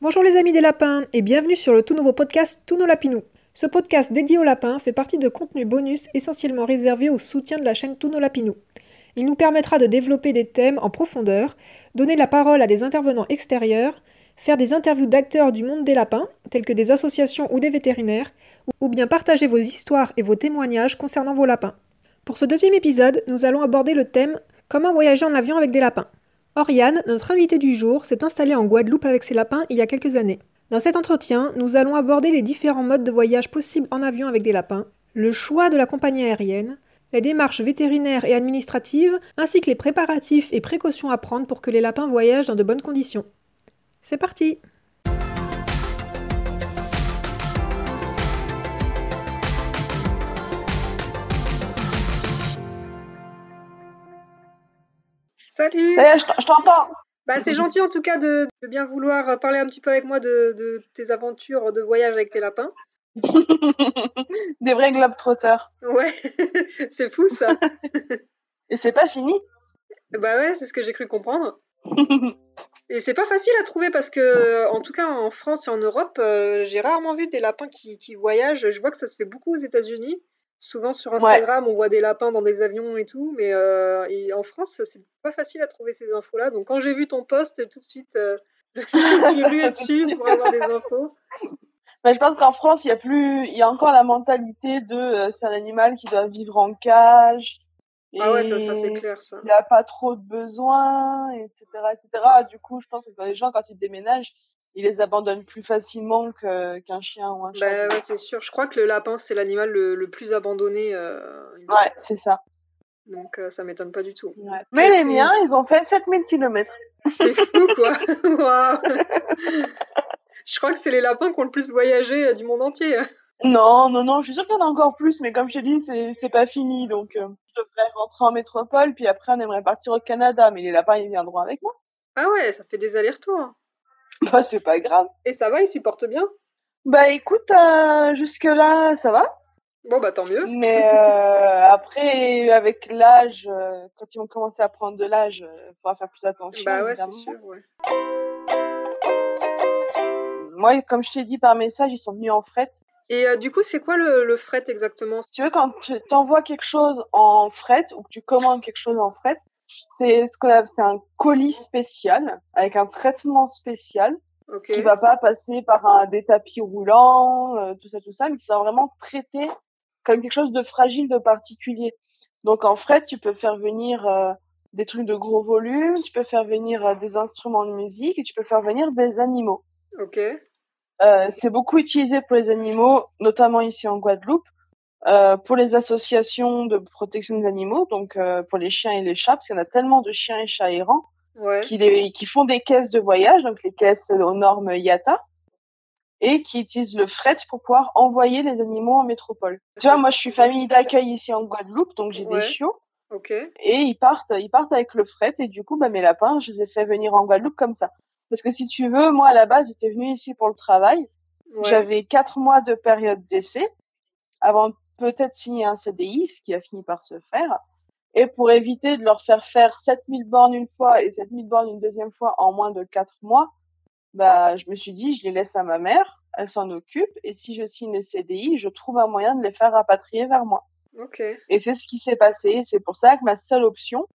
Bonjour les amis des lapins et bienvenue sur le tout nouveau podcast Tous nos lapinous. Ce podcast dédié aux lapins fait partie de contenus bonus essentiellement réservés au soutien de la chaîne Tous nos lapinous. Il nous permettra de développer des thèmes en profondeur, donner la parole à des intervenants extérieurs, faire des interviews d'acteurs du monde des lapins, tels que des associations ou des vétérinaires, ou bien partager vos histoires et vos témoignages concernant vos lapins. Pour ce deuxième épisode, nous allons aborder le thème Comment voyager en avion avec des lapins. Oriane, notre invitée du jour, s'est installée en Guadeloupe avec ses lapins il y a quelques années. Dans cet entretien, nous allons aborder les différents modes de voyage possibles en avion avec des lapins, le choix de la compagnie aérienne, les démarches vétérinaires et administratives, ainsi que les préparatifs et précautions à prendre pour que les lapins voyagent dans de bonnes conditions. C'est parti Salut Eh, je t'entends. bah, C'est gentil en tout cas de, de bien vouloir parler un petit peu avec moi de, de tes aventures de voyage avec tes lapins. Des vrais globetrotters. Ouais, c'est fou ça. Et c'est pas fini. bah ouais, c'est ce que j'ai cru comprendre. Et c'est pas facile à trouver parce que, en tout cas en France et en Europe, euh, j'ai rarement vu des lapins qui, qui voyagent. Je vois que ça se fait beaucoup aux États-Unis. Souvent sur Instagram, on voit des lapins dans des avions et tout, mais euh, et en France, c'est pas facile à trouver ces infos-là. Donc quand j'ai vu ton post, tout de suite, euh, je me suis ruée dessus pour avoir des infos. Mais je pense qu'en France, il y a plus, il y a encore la mentalité de euh, c'est un animal qui doit vivre en cage. Ah ouais, ça, ça c'est clair, ça. Il n'y a pas trop de besoins, etc., etc. Du coup, je pense que les gens, quand ils déménagent, ils les abandonnent plus facilement qu'un chien ou un chat. Bah ouais, c'est sûr. Je crois que le lapin, c'est l'animal le, le plus abandonné. euh, il Ouais, c'est ça. Donc euh, ça m'étonne pas du tout. Ouais. Mais les miens, ils ont fait 7000 km. C'est fou, quoi. Waouh. Je crois que c'est les lapins qui ont le plus voyagé euh, du monde entier. Non, non, non, je suis sûre qu'il y en a encore plus, mais comme je t'ai dit, c'est, c'est pas fini, donc euh, je devrais rentrer en métropole, puis après on aimerait partir au Canada, mais les lapins ils viendront avec moi. Ah ouais, ça fait des allers-retours. Bah c'est pas grave. Et ça va, ils supportent bien? Bah écoute, euh, jusque là ça va, Bon, bah tant mieux. mais euh, après avec l'âge, euh, quand ils vont commencer à prendre de l'âge, il faudra faire plus attention. Bah ouais, c'est sûr, ouais. Moi, comme je t'ai dit par message, ils sont venus en fret. Et euh, du coup, c'est quoi le, le fret exactement? Si tu veux, quand tu t'envoies quelque chose en fret ou que tu commandes quelque chose en fret, c'est ce qu'on c'est un colis spécial avec un traitement spécial Ok. qui va pas passer par un des tapis roulants, euh, tout ça, tout ça, mais qui va vraiment traiter comme quelque chose de fragile, de particulier. Donc en fret, tu peux faire venir euh, des trucs de gros volume, tu peux faire venir euh, des instruments de musique et tu peux faire venir des animaux. Ok. Euh, c'est beaucoup utilisé pour les animaux, notamment ici en Guadeloupe, euh, pour les associations de protection des animaux, donc euh, pour les chiens et les chats, parce qu'il y en a tellement de chiens et chats errants Ouais. qui, les- qui font des caisses de voyage, donc les caisses aux normes IATA, et qui utilisent le fret pour pouvoir envoyer les animaux en métropole. Tu vois, moi je suis famille d'accueil ici en Guadeloupe, donc j'ai Ouais. des chiots, Ok. et ils partent, ils partent avec le fret, et du coup, bah, mes lapins, je les ai fait venir en Guadeloupe comme ça. Parce que si tu veux, moi à la base, j'étais venue ici pour le travail. Ouais. J'avais quatre mois de période d'essai avant peut-être signer un CDI, ce qui a fini par se faire. Et pour éviter de leur faire faire 7000 bornes une fois et 7000 bornes une deuxième fois en moins de quatre mois, bah, je me suis dit, je les laisse à ma mère, elle s'en occupe, et si je signe le CDI, je trouve un moyen de les faire rapatrier vers moi. Ok. Et c'est ce qui s'est passé. C'est pour ça que ma seule option,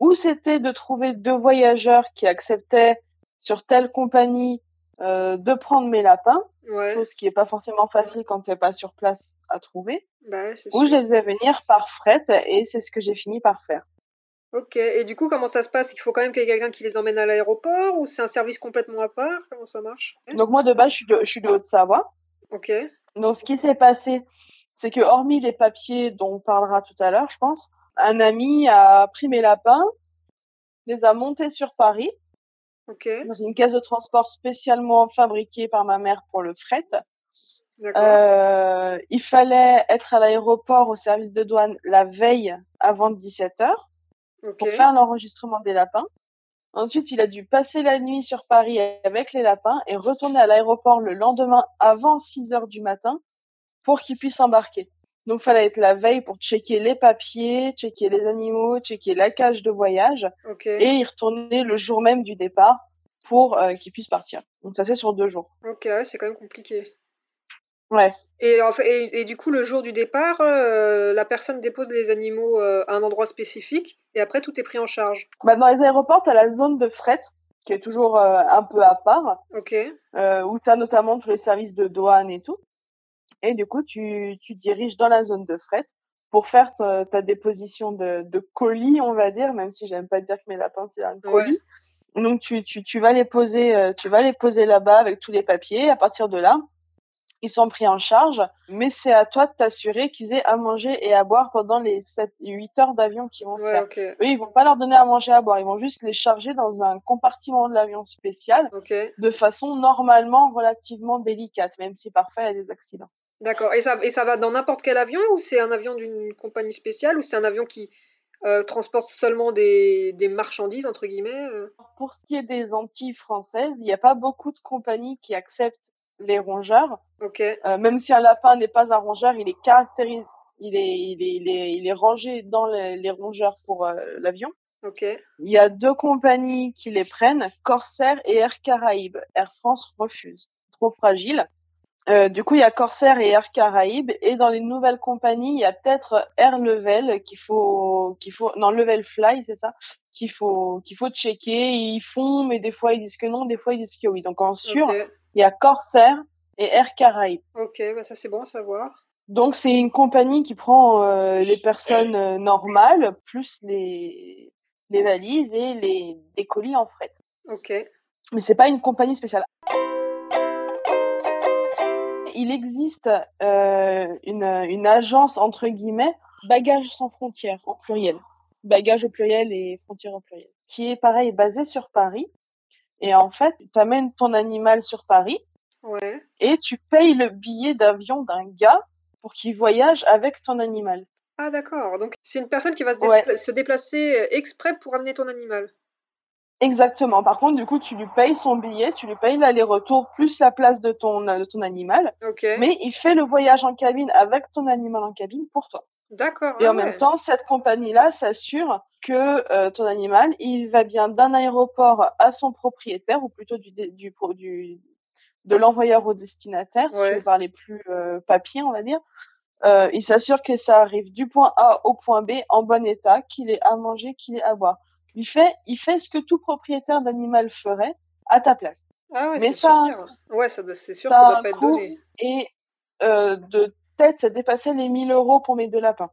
ou c'était de trouver deux voyageurs qui acceptaient sur telle compagnie euh, de prendre mes lapins, Ouais. chose qui est pas forcément facile quand t'es pas sur place à trouver, Bah ou je les faisais venir par fret, et c'est ce que j'ai fini par faire. Ok. Et du coup, comment ça se passe? Il faut quand même qu'il y ait quelqu'un qui les emmène à l'aéroport ou c'est un service complètement à part? Comment ça marche? Donc moi de base, je suis de, je suis de Haute-Savoie. Ok. Donc ce qui s'est passé, c'est que hormis les papiers dont on parlera tout à l'heure, je pense, un ami a pris mes lapins, les a montés sur Paris, Ok. dans une caisse de transport spécialement fabriquée par ma mère pour le fret. Euh, il fallait être à l'aéroport au service de douane la veille avant 17 heures ok. pour faire l'enregistrement des lapins. Ensuite, il a dû passer la nuit sur Paris avec les lapins et retourner à l'aéroport le lendemain avant 6 heures du matin pour qu'il puisse embarquer. Donc, fallait être la veille pour checker les papiers, checker les animaux, checker la cage de voyage et y retourner le jour même du départ pour euh, qu'ils puissent partir. Donc ça c'est sur deux jours. Ok, c'est quand même compliqué. Ouais. Et, en fait, et, et, du coup, le jour du départ, euh, la personne dépose les animaux euh, à un endroit spécifique et après tout est pris en charge. Bah, dans les aéroports, tu as la zone de fret qui est toujours un peu à part, Ok. où tu as notamment tous les services de douane et tout. Et du coup, tu, tu diriges dans la zone de fret pour faire ta, ta déposition de, de colis, on va dire, même si j'aime pas dire que mes lapins c'est un colis. Donc tu, tu, tu vas les poser, euh, tu vas les poser là-bas avec tous les papiers. À partir de là, ils sont pris en charge, mais c'est à toi de t'assurer qu'ils aient à manger et à boire pendant les 7, 8 heures d'avion qu'ils vont Ouais, faire. ok. Eux, ils vont pas leur donner à manger et à boire, ils vont juste les charger dans un compartiment de l'avion spécial Ok. de façon normalement relativement délicate, même si parfois il y a des accidents. D'accord. Et ça, et ça va dans n'importe quel avion ou c'est un avion d'une compagnie spéciale ou c'est un avion qui euh, transporte seulement des, des marchandises, entre guillemets euh? Pour ce qui est des Antilles françaises, il n'y a pas beaucoup de compagnies qui acceptent les rongeurs, Ok. Euh, même si un lapin n'est pas un rongeur, il est caractérisé, il est, il est, il est, il est rangé dans les, les rongeurs pour l'avion. Ok. Il y a deux compagnies qui les prennent, Corsair et Air Caraïbes. Air France refuse, trop fragile. Euh, du coup, il y a Corsair et Air Caraïbes, et dans les nouvelles compagnies, il y a peut-être Air Level qu'il faut, qu'il faut, non Level Fly, c'est ça, qu'il faut, qu'il faut checker. Ils font, mais des fois ils disent que non, des fois ils disent que oui. Donc en sûr, il y a Corsair et Air Caraïbes. Ok. Bah ça c'est bon à savoir. Donc c'est une compagnie qui prend euh, les personnes euh, normales plus les les valises et les des colis en fret. Ok. Mais c'est pas une compagnie spéciale. Il existe euh, une une agence entre guillemets bagages sans frontières au pluriel. Bagages au pluriel et frontières au pluriel. Qui est pareil basée sur Paris. Et en fait, tu amènes ton animal sur Paris Ouais. et tu payes le billet d'avion d'un gars pour qu'il voyage avec ton animal. Ah d'accord. Donc c'est une personne qui va se, Ouais. despla- se déplacer euh, exprès pour amener ton animal. Exactement. Par contre, du coup, tu lui payes son billet, tu lui payes l'aller-retour plus la place de ton, de ton animal, Ok. mais il fait le voyage en cabine avec ton animal en cabine pour toi. D'accord. Et ah en ouais. même temps, cette compagnie-là s'assure que euh, ton animal, il va bien d'un aéroport à son propriétaire, ou plutôt du, du, du de l'envoyeur au destinataire, si Ouais. tu veux parler plus euh, papier, on va dire. Euh, il s'assure que ça arrive du point A au point B en bon état, qu'il ait à manger, qu'il ait à boire. Il fait, il fait ce que tout propriétaire d'animal ferait à ta place. Ah ouais, Mais c'est ça super. Ouais, ça c'est sûr, Ça ça doit pas être donné. Et euh, de tête, ça dépassait les 1000 euros pour mes deux lapins.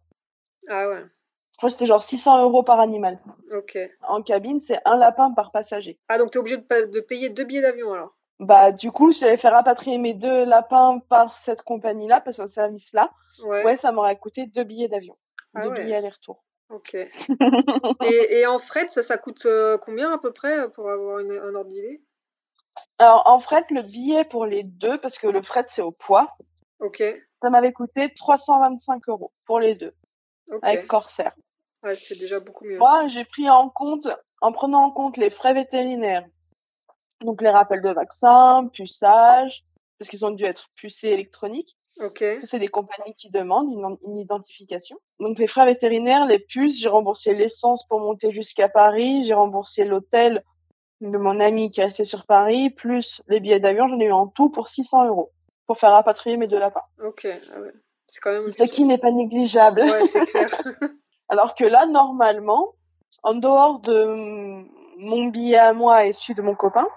Ah ouais. Je crois que c'était genre 600 euros par animal. Ok. En cabine, c'est un lapin par passager. Ah donc t'es obligé de, pa- de payer deux billets d'avion alors? Bah, du coup, si j'avais fait rapatrier mes deux lapins par cette compagnie-là, par ce service-là, Ouais. ouais, ça m'aurait coûté deux billets d'avion. Ah deux ouais. billets aller-retour. Ok. et, et en fret, ça, ça coûte euh, combien à peu près euh, pour avoir une- un ordre d'idée? Alors, en fret, le billet pour les deux, parce que le fret, c'est au poids, Ok. ça m'avait coûté 325 euros pour les deux, avec Corsair. Ouais, c'est déjà beaucoup mieux. Moi, j'ai pris en compte, en prenant en compte les frais vétérinaires, donc les rappels de vaccins, puçage, parce qu'ils ont dû être pucés électroniques. Ok. Ça, c'est des compagnies qui demandent une, une identification. Donc les frais vétérinaires, les puces, j'ai remboursé l'essence pour monter jusqu'à Paris, j'ai remboursé l'hôtel de mon ami qui est resté sur Paris, plus les billets d'avion, j'en ai eu en tout pour 600 euros pour faire rapatrier mes deux lapins. Ok. Ah ouais. C'est quand même. Ce qui n'est pas négligeable. Ouais, c'est clair. Alors que là, normalement, en dehors de mon billet à moi et celui de mon copain,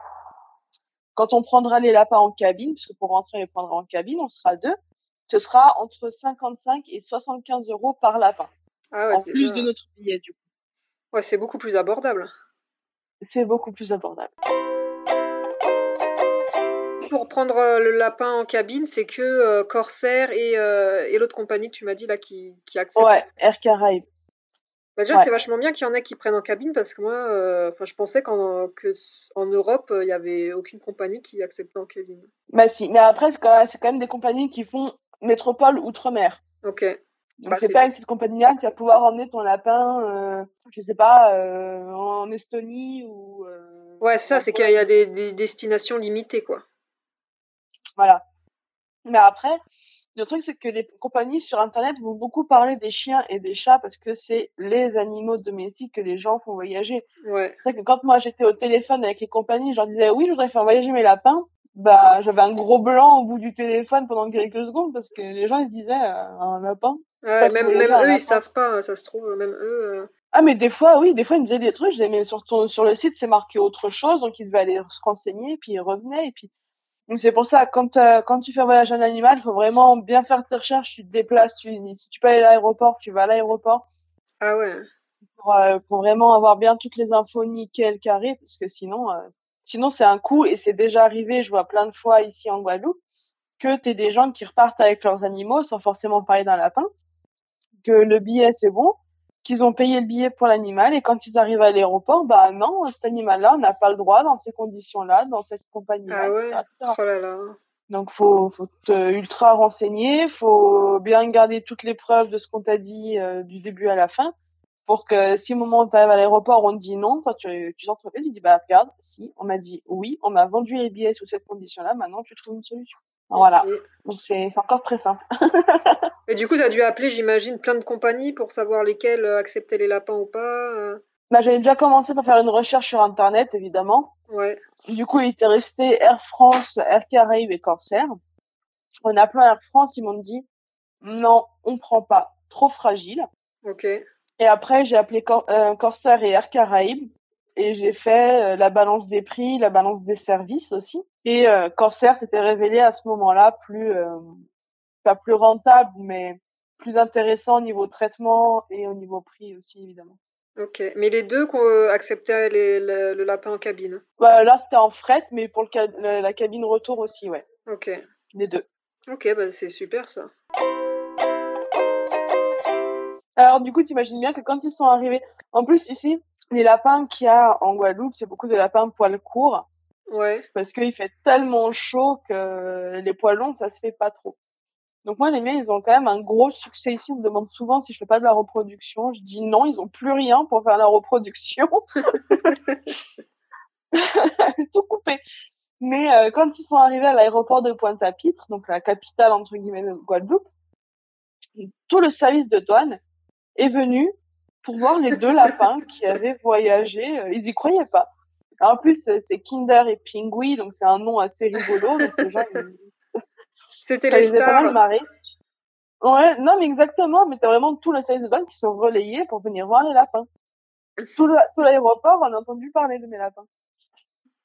quand on prendra les lapins en cabine, puisque pour rentrer, on les prendra en cabine, on sera deux, ce sera entre 55 et 75 euros par lapin, Ah ouais, en c'est plus de notre billet, du coup. ouais, c'est beaucoup plus abordable. C'est beaucoup plus abordable. Pour prendre euh, le lapin en cabine, c'est que euh, Corsair et, euh, et l'autre compagnie que tu m'as dit là qui, qui acceptent. Ouais, Air Caraïbes. Bah déjà, Ouais. c'est vachement bien qu'il y en ait qui prennent en cabine parce que moi, euh, je pensais qu'en que s- en Europe, il y avait aucune compagnie qui acceptait en cabine. Bah si, mais après, c'est quand, même- c'est quand même des compagnies qui font métropole outre-mer. Ok. Donc Bah, c'est pas avec cette compagnie-là que tu vas pouvoir emmener ton lapin, euh, je sais pas, euh, en Estonie ou... euh, Ouais, c'est ça, c'est qu'il y a des, des destinations limitées, quoi. Voilà. Mais après, Le truc, c'est que les compagnies sur Internet vont beaucoup parler des chiens et des chats parce que c'est les animaux domestiques que les gens font voyager. Ouais. C'est vrai que quand moi j'étais au téléphone avec les compagnies, je leur disais oui, je voudrais faire voyager mes lapins. Bah, j'avais un gros blanc au bout du téléphone pendant quelques secondes parce que les gens ils se disaient euh, un lapin. Ouais, Pas même même eux, ils savent pas, hein, ça se trouve, même eux. euh, Ah mais des fois oui, des fois ils me disaient des trucs, je disais mais sur ton sur le site c'est marqué autre chose donc ils devaient aller se renseigner puis ils revenaient et puis donc c'est pour ça quand euh, quand tu fais un animal, il faut vraiment bien faire tes recherches, tu te déplaces, tu si tu peux aller à l'aéroport, tu vas à l'aéroport Ah ouais. pour, euh, pour vraiment avoir bien toutes les infos nickel carré parce que sinon euh, sinon c'est un coup et c'est déjà arrivé, je vois plein de fois ici en Guadeloupe que t'es des gens qui repartent avec leurs animaux sans forcément parler d'un lapin, que le billet c'est bon, qu'ils ont payé le billet pour l'animal et quand ils arrivent à l'aéroport, bah non, cet animal-là, on n'a pas le droit dans ces conditions-là, dans cette compagnie-là, Ah ouais? Oh là là. Donc faut faut te ultra renseigner, faut bien garder toutes les preuves de ce qu'on t'a dit euh, du début à la fin pour que si au moment où tu arrives à l'aéroport on te dit non, toi tu tu sors ton tu dis bah regarde, si on m'a dit oui, on m'a vendu les billets sous cette condition-là, maintenant tu trouves une solution. Voilà. Donc c'est c'est encore très simple. et du coup, tu as dû appeler, j'imagine, plein de compagnies pour savoir lesquelles euh, acceptaient les lapins ou pas. euh. Bah j'avais déjà commencé par faire une recherche sur internet évidemment. Ouais. Du coup, il était resté Air France, Air Caraïbes et Corsair. En appelant Air France, ils m'ont dit non, on prend pas, trop fragile. Ok. Et après, j'ai appelé Cor euh, Corsair et Air Caraïbes et j'ai fait euh, la balance des prix, la balance des services aussi. Et euh, Corsair s'était révélé à ce moment-là plus, pas plus rentable, mais plus intéressant au niveau traitement et au niveau prix aussi, évidemment. Ok. Mais les deux acceptaient les- le, le lapin en cabine? Bah, là, c'était en fret, mais pour le ca- la, la cabine retour aussi, ouais. Ok. Les deux. Ok, bah c'est super ça. Alors, du coup, t'imagines bien que quand ils sont arrivés, en plus, ici, les lapins qu'il y a en Guadeloupe, c'est beaucoup de lapins poils courts. Ouais. parce qu'il fait tellement chaud que les poils longs, ça se fait pas trop. Donc moi, les miens, ils ont quand même un gros succès ici. On me demande souvent si je fais pas de la reproduction. Je dis non, ils ont plus rien pour faire la reproduction. Tout coupé. Mais euh, quand ils sont arrivés à l'aéroport de Pointe-à-Pitre, donc la capitale entre guillemets de Guadeloupe, tout le service de douane est venu pour voir les deux lapins qui avaient voyagé. Euh, Ils y croyaient pas. En plus, c'est Kinder et Pingui, donc c'est un nom assez rigolo. C'était les les a pas mal stars. Ouais, non, mais exactement. Mais t'as vraiment tout le service de douane qui sont relayés pour venir voir les lapins. Tout l'aéroport, on a entendu parler de mes lapins.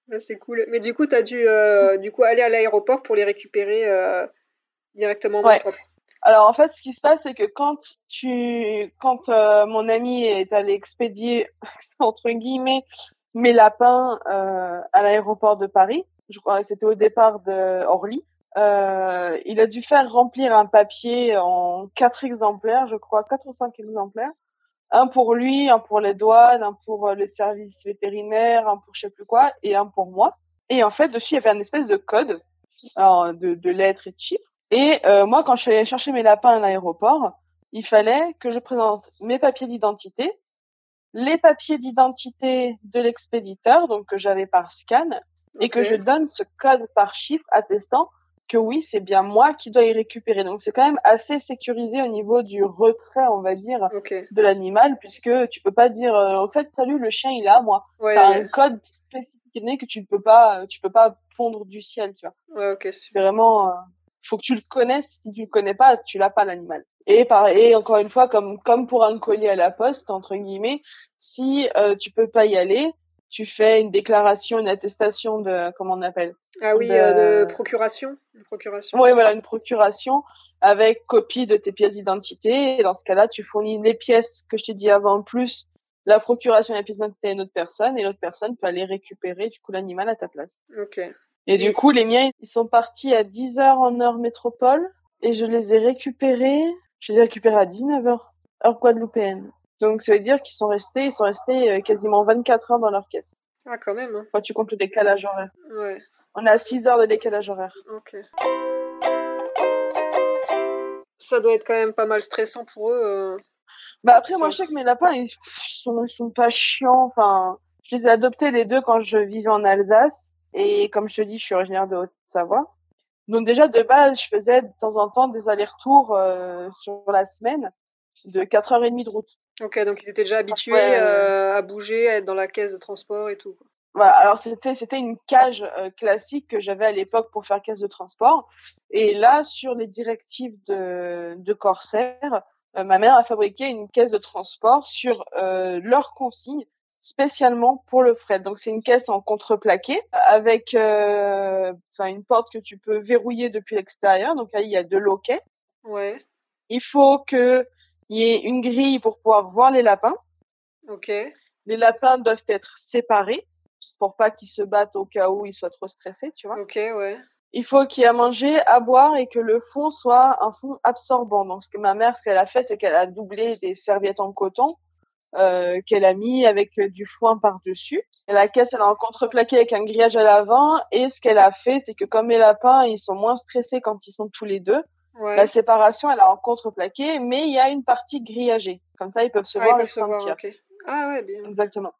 Ouais, c'est cool. Mais du coup, tu as dû euh, du coup aller à l'aéroport pour les récupérer euh, directement en Ouais. propre. Alors en fait, ce qui se passe, c'est que quand tu, quand euh, mon ami est allé expédier entre guillemets mes lapins euh, à l'aéroport de Paris, je crois que c'était au départ de Orly, euh, il a dû faire remplir un papier en quatre exemplaires, je crois, quatre ou cinq exemplaires, un pour lui, un pour les douanes, un pour euh, les services vétérinaires, un pour je sais plus quoi, et un pour moi. Et en fait, dessus, il y avait un espèce de code alors, de, de lettres et de chiffres. Et euh, moi, quand je suis allée chercher mes lapins à l'aéroport, il fallait que je présente mes papiers d'identité, les papiers d'identité de l'expéditeur, donc que j'avais par scan, et que je donne ce code par chiffre attestant que oui, c'est bien moi qui dois y récupérer. Donc c'est quand même assez sécurisé au niveau du retrait, on va dire, de l'animal, puisque tu peux pas dire, euh, au fait, salut, le chien il est à moi. Ouais, T'as un ouais, code spécifique que tu ne peux pas, tu peux pas fondre du ciel, tu vois. Ouais, ok, C'est vraiment, euh, faut que tu le connaisses. Si tu le connais pas, tu l'as pas l'animal. Et pareil, et encore une fois, comme comme pour un colis à la poste entre guillemets, si euh, tu peux pas y aller, tu fais une déclaration, une attestation de comment on appelle? Ah oui, de- euh, de procuration. De procuration. Oui, voilà, une procuration avec copie de tes pièces d'identité. Et dans ce cas-là, tu fournis les pièces que je t'ai dit avant, plus la procuration et la pièce d'identité à une autre personne, et l'autre personne peut aller récupérer du coup l'animal à ta place. Ok. Et du coup, les miens, ils sont partis à 10 heures en heure métropole, et je les ai récupérés, je les ai récupérés à 19 heures, heure guadeloupéenne. Donc ça veut dire qu'ils sont restés, ils sont restés euh, quasiment 24 heures dans leur caisse. Ah, quand même. hein. Quand tu comptes le décalage horaire. Ouais. On a 6 heures de décalage horaire. Ok. Ça doit être quand même pas mal stressant pour eux. euh. Bah après, moi, je sais que mes lapins, ils sont, ils sont pas chiants. Enfin, je les ai adoptés les deux quand je vivais en Alsace. Et comme je te dis, je suis originaire de Haute-Savoie. Donc déjà de base, je faisais de temps en temps des allers-retours euh, sur la semaine de 4h30 de route. Ok, donc ils étaient déjà habitués euh, à bouger, à être dans la caisse de transport et tout. Voilà, alors c'était c'était une cage euh, classique que j'avais à l'époque pour faire caisse de transport. Et là, sur les directives de, de Corsair, euh, ma mère a fabriqué une caisse de transport sur euh, leur consigne spécialement pour le fret. Donc c'est une caisse en contreplaqué avec euh, une porte que tu peux verrouiller depuis l'extérieur. Donc là il y a deux loquets. Ouais. Il faut que il y ait une grille pour pouvoir voir les lapins. Ok. Les lapins doivent être séparés pour pas qu'ils se battent au cas où ils soient trop stressés, tu vois. Ok, ouais. Il faut qu'il y ait à manger, à boire et que le fond soit un fond absorbant. Donc, ce que ma mère, ce qu'elle a fait, c'est qu'elle a doublé des serviettes en coton euh, qu'elle a mis avec du foin par-dessus. La caisse, elle est en contreplaqué avec un grillage à l'avant. Et ce qu'elle a fait, c'est que comme les lapins, ils sont moins stressés quand ils sont tous les deux, Ouais. la séparation, elle est en contreplaqué, mais il y a une partie grillagée. Comme ça, ils peuvent se ah, voir et se voir, sentir. Ah ouais, bien. Exactement.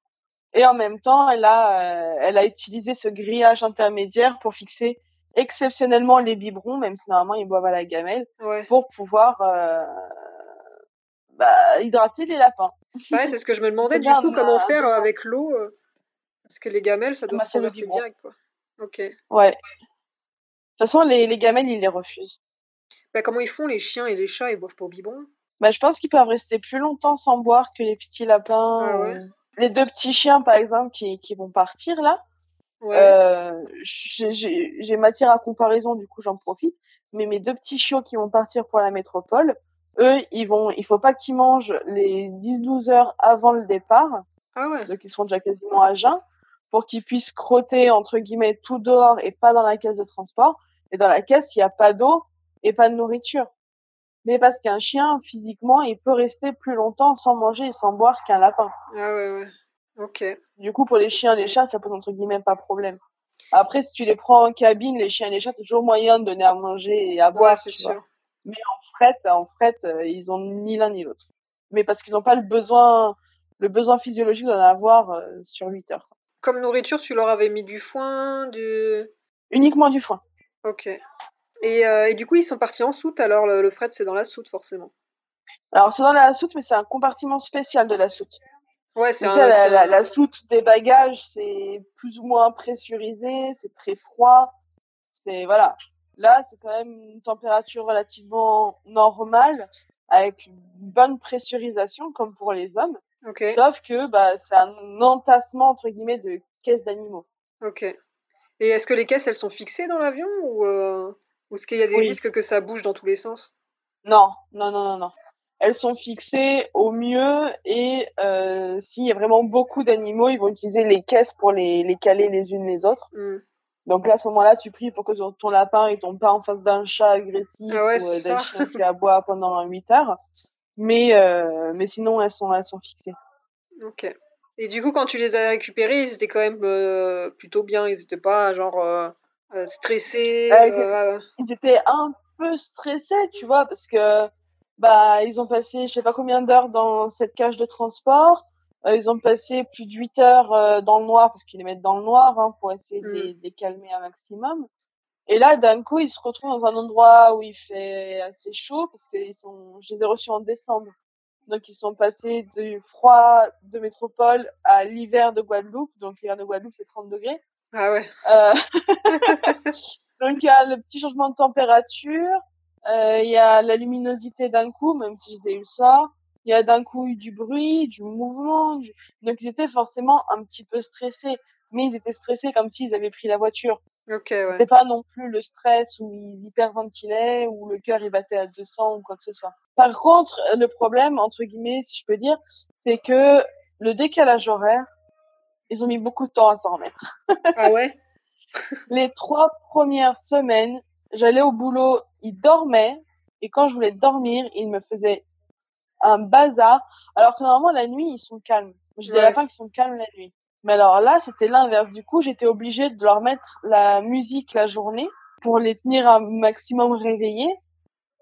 Et en même temps, elle a, euh, elle a utilisé ce grillage intermédiaire pour fixer exceptionnellement les biberons, même si normalement ils boivent à la gamelle, Ouais. pour pouvoir euh, bah, hydrater les lapins. Ouais, c'est ce que je me demandais du bien, coup, comment faire avec l'eau. euh, Parce que les gamelles, ça doit bah, se biberon. direct, quoi. Ok. Ouais. De toute façon, les, les gamelles, ils les refusent. Bah, comment ils font les chiens et les chats Ils boivent pas au biberon? Bah, je pense qu'ils peuvent rester plus longtemps sans boire que les petits lapins. Ah ouais? euh, Les deux petits chiens, par exemple, qui, qui vont partir là. Ouais. Euh, j'ai matière à comparaison, du coup j'en profite. Mais mes deux petits chiots qui vont partir pour la métropole, eux, ils vont, il faut pas qu'ils mangent les 10-12 heures avant le départ, Ah ouais. donc ils seront déjà quasiment à jeun, pour qu'ils puissent crotter entre guillemets tout dehors et pas dans la caisse de transport. Et dans la caisse, il y a pas d'eau et pas de nourriture. Mais parce qu'un chien, physiquement, il peut rester plus longtemps sans manger et sans boire qu'un lapin. Ah ouais, ouais. Ok. Du coup, pour les chiens et les chats, ça pose entre guillemets pas problème. Après, si tu les prends en cabine, les chiens et les chats, t'as toujours moyen de donner à manger et à boire. Ouais, c'est vois. Mais en fret, en fret, euh, ils ont ni l'un ni l'autre. Mais parce qu'ils n'ont pas le besoin, le besoin physiologique d'en avoir euh, sur 8 heures. Comme nourriture, tu leur avais mis du foin, du. Uniquement du foin. Ok. Et, euh, et du coup, ils sont partis en soute, alors le, le fret, c'est dans la soute, forcément. Alors, c'est dans la soute, mais c'est un compartiment spécial de la soute. Ouais, c'est un. la, la, la soute des bagages, c'est plus ou moins pressurisé, c'est très froid. C'est, voilà. Là, c'est quand même une température relativement normale, avec une bonne pressurisation, comme pour les hommes. Sauf que, bah, c'est un entassement, entre guillemets, de caisses d'animaux. Ok. Et est-ce que les caisses, elles sont fixées dans l'avion ou, euh, ou est-ce qu'il y a des Oui. risques que ça bouge dans tous les sens? Non, non, non, non, non. Elles sont fixées au mieux et euh, s'il y a vraiment beaucoup d'animaux, ils vont utiliser les caisses pour les, les caler les unes les autres. Hmm. Donc là, à ce moment-là, tu pries pour que ton, lapin il tombe pas en face d'un chat agressif Ah ouais, ou euh, d'un chien qui aboie pendant 8 heures. Mais euh, mais sinon, elles sont elles sont fixées. Ok. Et du coup, quand tu les as récupérés, ils étaient quand même euh, plutôt bien. Ils étaient pas genre euh, stressés. Ah, ils euh, Ils étaient un peu stressés, tu vois, parce que bah ils ont passé je sais pas combien d'heures dans cette cage de transport. Euh, ils ont passé plus de 8 heures euh, dans le noir parce qu'ils les mettent dans le noir hein, pour essayer de, Mm. les, de les calmer un maximum. Et là, d'un coup, ils se retrouvent dans un endroit où il fait assez chaud parce que ils sont, je les ai reçus en décembre. Donc, ils sont passés du froid de métropole à l'hiver de Guadeloupe. Donc, l'hiver de Guadeloupe, c'est 30 degrés. Ah ouais. Euh, donc, il y a le petit changement de température. Euh, Il y a la luminosité d'un coup, même si je les ai eu le soir. Il y a d'un coup eu du bruit, du mouvement. du- Donc, ils étaient forcément un petit peu stressés. Mais ils étaient stressés comme s'ils avaient pris la voiture. Ok, C'était ouais. pas non plus le stress où ils hyperventilaient, où le cœur il battait à 200 ou quoi que ce soit. Par contre, le problème, entre guillemets, si je peux dire, c'est que le décalage horaire, ils ont mis beaucoup de temps à s'en remettre. Ah ouais? Les trois premières semaines, j'allais au boulot, ils dormaient, et quand je voulais dormir, ils me faisaient un bazar, alors que normalement la nuit, ils sont calmes. Je dis à la fin qu'ils sont calmes la nuit. Mais alors là, c'était l'inverse. Du coup, j'étais obligée de leur mettre la musique la journée pour les tenir un maximum réveillés.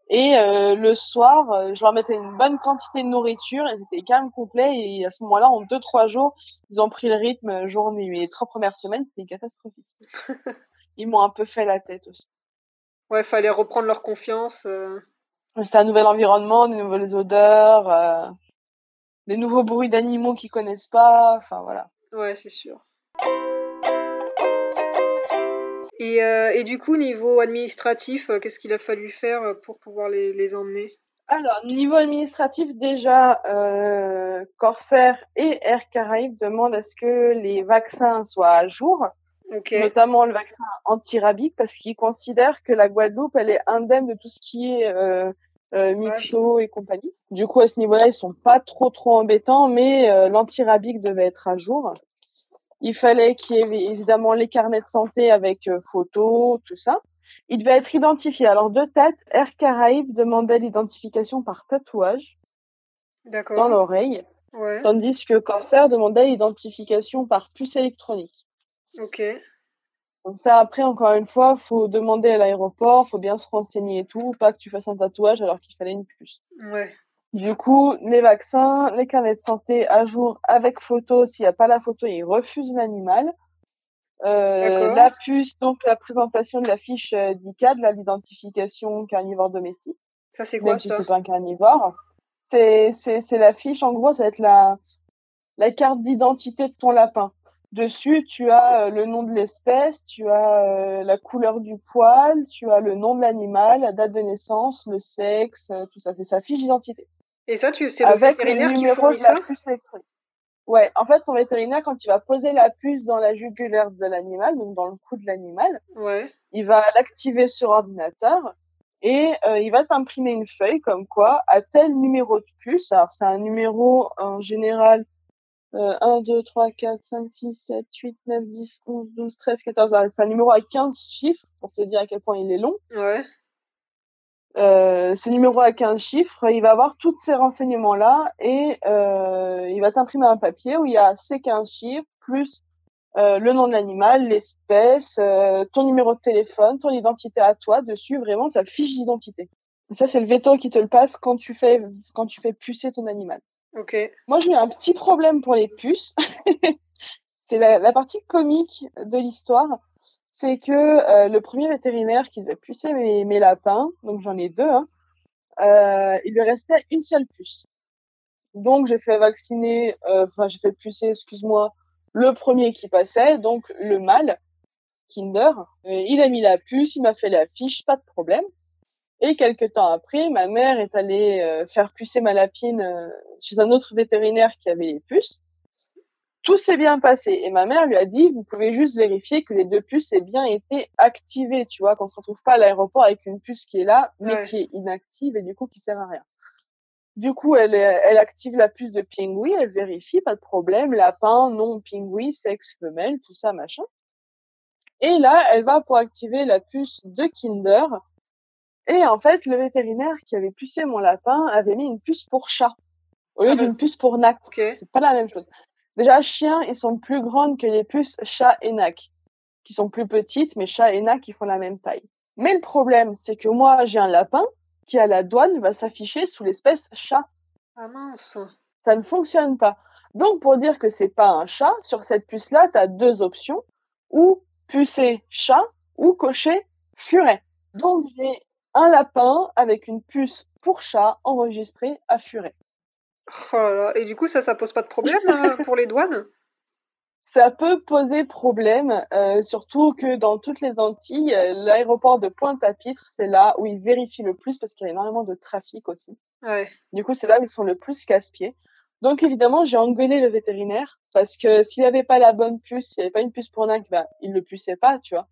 Et euh, le soir, euh, je leur mettais une bonne quantité de nourriture. Ils étaient calmes complets. Et à ce moment-là, en deux trois jours, ils ont pris le rythme jour-nuit. Mais les trois premières semaines, c'était catastrophique. Ils m'ont un peu fait la tête aussi. Ouais, fallait reprendre leur confiance. euh. C'est un nouvel environnement, des nouvelles odeurs, euh, des nouveaux bruits d'animaux qu'ils connaissent pas. Enfin voilà. Ouais, c'est sûr. Et, euh, et du coup, niveau administratif, euh, qu'est-ce qu'il a fallu faire pour pouvoir les, les emmener? Alors, niveau administratif, déjà, euh, Corsair et Air Caraïbes demandent à ce que les vaccins soient à jour, Ok. notamment le vaccin anti-rabique, parce qu'ils considèrent que la Guadeloupe, elle est indemne de tout ce qui est euh, euh, mixo et compagnie. Du coup, à ce niveau-là, ils sont pas trop trop embêtants, mais euh, l'anti-rabique devait être à jour. Il fallait qu'il y ait évidemment les carnets de santé avec euh, photos, tout ça. Il devait être identifié. Alors, de tête, Air Caraïbes demandait l'identification par tatouage dans l'oreille, Ouais. tandis que Corsair demandait l'identification par puce électronique. Ok. Donc ça, après, encore une fois, faut demander à l'aéroport, faut bien se renseigner et tout, pas que tu fasses un tatouage alors qu'il fallait une puce. Ouais. Du coup, les vaccins, les carnets de santé à jour avec photo. S'il n'y a pas la photo, ils refusent l'animal. Euh, la puce, donc la présentation de la fiche euh, d'ICAD, l'identification carnivore domestique, Ça, c'est quoi même si ça? c'est pas un carnivore. C'est, c'est, c'est la fiche, en gros, ça va être la, la carte d'identité de ton lapin. Dessus, tu as euh, le nom de l'espèce, tu as euh, la couleur du poil, tu as le nom de l'animal, la date de naissance, le sexe, euh, tout ça. C'est sa fiche d'identité. Et ça, tu, c'est le Avec le vétérinaire qui fournit ça. Ouais, en fait, ton vétérinaire, quand il va poser la puce dans la jugulaire de l'animal, donc dans le cou de l'animal, Ouais. il va l'activer sur ordinateur et euh, il va t'imprimer une feuille comme quoi à tel numéro de puce, alors c'est un numéro en général euh, 1, 2, 3, 4, 5, 6, 7, 8, 9, 10, 11, 12, 13, 14, alors, c'est un numéro à 15 chiffres pour te dire à quel point il est long. Ouais. Euh, ce numéro à 15 chiffres, il va avoir tous ces renseignements-là et euh, il va t'imprimer un papier où il y a ces 15 chiffres plus euh, le nom de l'animal, l'espèce, euh, ton numéro de téléphone, ton identité à toi dessus, vraiment sa fiche d'identité. Ça, c'est le veto qui te le passe quand tu fais quand tu fais pucer ton animal. Ok. Moi, j'ai eu un petit problème pour les puces. c'est la, la partie comique de l'histoire. C'est que euh, le premier vétérinaire qui devait pucer mes, mes lapins, donc j'en ai deux, hein, euh, il lui restait une seule puce. Donc j'ai fait vacciner, euh, enfin j'ai fait pucer, excuse-moi, le premier qui passait, donc le mâle, Kinder. Euh, il a mis la puce, il m'a fait la fiche, pas de problème. Et quelques temps après, ma mère est allée euh, faire pucer ma lapine euh, chez un autre vétérinaire qui avait les puces. Tout s'est bien passé. Et ma mère lui a dit, vous pouvez juste vérifier que les deux puces aient bien été activées, tu vois, qu'on se retrouve pas à l'aéroport avec une puce qui est là, mais Ouais. qui est inactive et du coup qui sert à rien. Du coup, elle, active la puce de pingouin, elle vérifie, pas de problème, lapin, non, pingouin, sexe, femelle, tout ça, machin. Et là, elle va pour activer la puce de Kinder. Et en fait, le vétérinaire qui avait pucé mon lapin avait mis une puce pour chat au lieu Ah d'une puce pour nac. Ok. C'est pas la même chose. Déjà, chiens, ils sont plus grandes que les puces chat et nac, qui sont plus petites, mais chat et nac, ils font la même taille. Mais le problème, c'est que moi, j'ai un lapin qui, à la douane, va s'afficher sous l'espèce chat. Ah mince. Ça ne fonctionne pas. Donc, pour dire que c'est pas un chat, sur cette puce-là, tu as deux options, ou pucer chat, ou cocher furet. Donc, j'ai un lapin avec une puce pour chat enregistrée à furet. Oh là là. Et du coup, ça, ça pose pas de problème euh, pour les douanes? Ça peut poser problème, euh, surtout que dans toutes les Antilles, euh, l'aéroport de Pointe-à-Pitre, c'est là où ils vérifient le plus parce qu'il y a énormément de trafic aussi. Ouais. Du coup, c'est là où ils sont le plus casse-pieds. Donc évidemment, j'ai engueulé le vétérinaire parce que s'il avait pas la bonne puce, s'il avait pas une puce pour nac, bah, il le puçait pas, tu vois.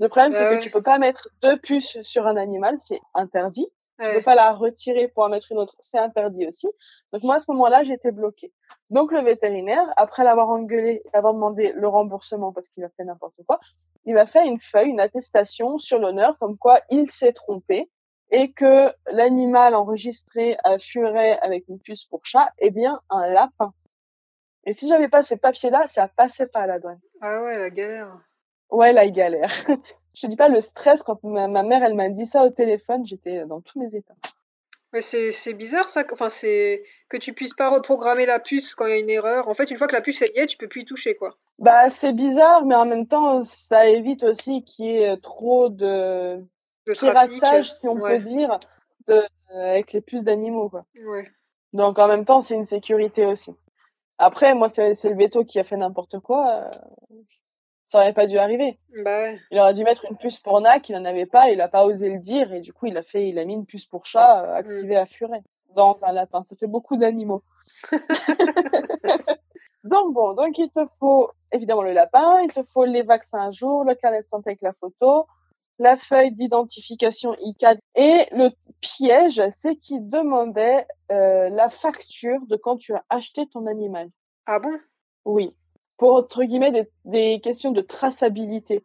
Le problème, Bah c'est ouais. que tu peux pas mettre deux puces sur un animal, c'est interdit. Tu Ouais. peux pas la retirer pour en mettre une autre, c'est interdit aussi. Donc moi, à ce moment-là, j'étais bloquée. Donc le vétérinaire, après l'avoir engueulé avoir demandé le remboursement parce qu'il a fait n'importe quoi, il m'a fait une feuille, une attestation sur l'honneur comme quoi il s'est trompé et que l'animal enregistré à Furet avec une puce pour chat est bien un lapin. Et si j'avais pas ce papier-là, ça passait pas à la douane. Ah ouais, la galère. Ouais, la galère. Je te dis pas le stress quand ma, ma mère elle m'a dit ça au téléphone, j'étais dans tous mes états. Mais c'est c'est bizarre ça, enfin c'est que tu puisses pas reprogrammer la puce quand il y a une erreur. En fait, une fois que la puce elle y est, tu peux plus y toucher quoi. Bah c'est bizarre, mais en même temps ça évite aussi qu'il y ait trop de De piratage, si on ouais. peut dire, de, euh, avec les puces d'animaux, quoi. Ouais. Donc en même temps, c'est une sécurité aussi. Après, moi, c'est c'est le veto qui a fait n'importe quoi. euh, ça aurait pas dû arriver. Bah ouais. Il aurait dû mettre une puce pour NAC, il en avait pas, il a pas osé le dire et du coup, il a fait, il a mis une puce pour chat euh, activée à furet dans un lapin. Ça fait beaucoup d'animaux. donc bon, donc il te faut évidemment le lapin, il te faut les vaccins à jour, le carnet de santé avec la photo, la feuille d'identification ICAD et le piège, c'est qu'il demandait euh, la facture de quand tu as acheté ton animal. Ah bon? Oui, pour entre guillemets des, des questions de traçabilité.